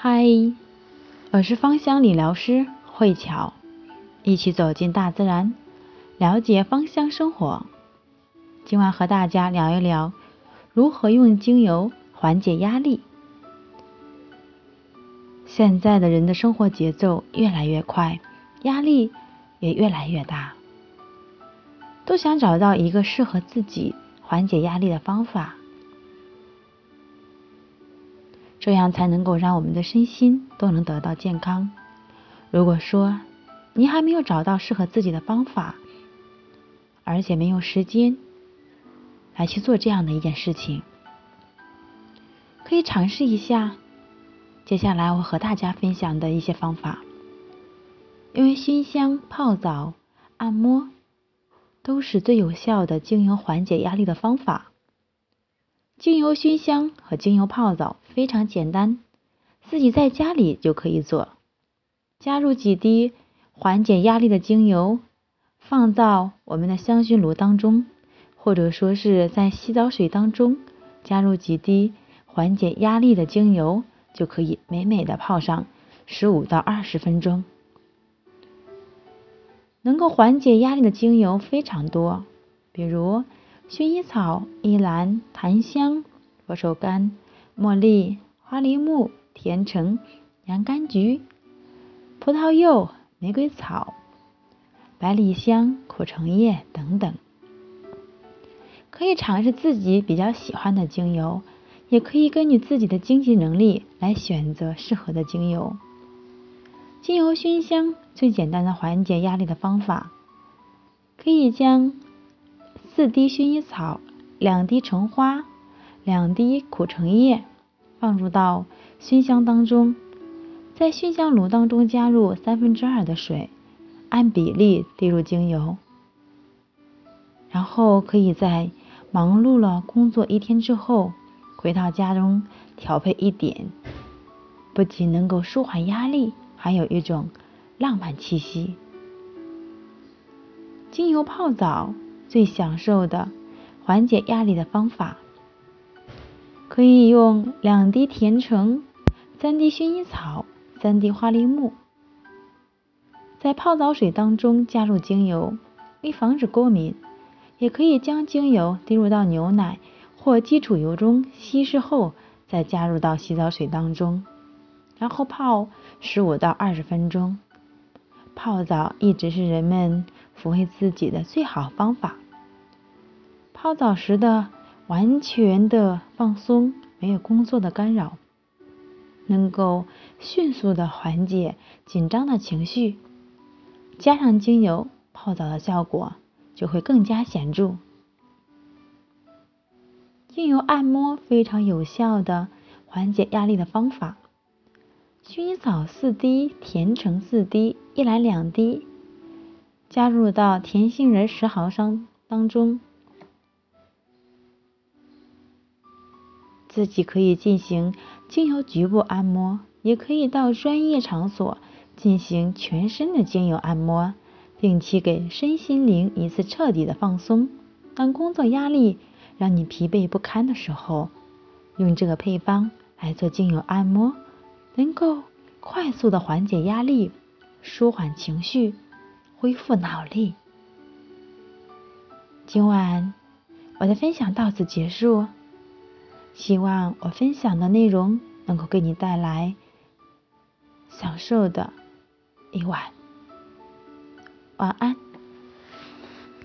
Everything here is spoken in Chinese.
嗨，我是芳香理疗师慧巧，一起走进大自然，了解芳香生活。今晚和大家聊一聊如何用精油缓解压力。现在的人的生活节奏越来越快，压力也越来越大，都想找到一个适合自己缓解压力的方法。这样才能够让我们的身心都能得到健康。如果说你还没有找到适合自己的方法，而且没有时间来去做这样的一件事情，可以尝试一下。接下来我和大家分享的一些方法，因为熏香、泡澡、按摩都是最有效的经营缓解压力的方法。精油熏香和精油泡澡非常简单，自己在家里就可以做。加入几滴缓解压力的精油，放到我们的香薰炉当中，或者说是在洗澡水当中加入几滴缓解压力的精油，就可以美美的泡上十五到二十分钟。能够缓解压力的精油非常多，比如。薰衣草、依兰、檀香、佛手柑、茉莉、花梨木、甜橙、洋甘菊、葡萄柚、玫瑰草、百里香、苦橙叶等等，可以尝试自己比较喜欢的精油，也可以根据自己的经济能力来选择适合的精油。精油熏香最简单的缓解压力的方法，可以将。四滴薰衣草，两滴橙花，两滴苦橙叶，放入到熏香当中，在熏香炉当中加入三分之二的水，按比例滴入精油，然后可以在忙碌了工作一天之后，回到家中调配一点，不仅能够舒缓压力，还有一种浪漫气息。精油泡澡。最享受的缓解压力的方法，可以用两滴甜橙、三滴薰衣草、三滴花梨木，在泡澡水当中加入精油，为防止过敏，也可以将精油滴入到牛奶或基础油中稀释后，再加入到洗澡水当中，然后泡十五到二十分钟。泡澡一直是人们抚慰自己的最好方法。泡澡时的完全的放松，没有工作的干扰，能够迅速的缓解紧张的情绪。加上精油，泡澡的效果就会更加显著。精油按摩非常有效的缓解压力的方法。薰衣草四滴，甜橙四滴，一兰两滴，加入到甜杏仁十毫升当中。自己可以进行精油局部按摩，也可以到专业场所进行全身的精油按摩，定期给身心灵一次彻底的放松。当工作压力让你疲惫不堪的时候，用这个配方来做精油按摩，能够快速的缓解压力，舒缓情绪，恢复脑力。今晚我的分享到此结束。希望我分享的内容能够给你带来享受的一晚。晚安。